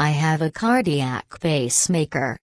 I have a cardiac pacemaker.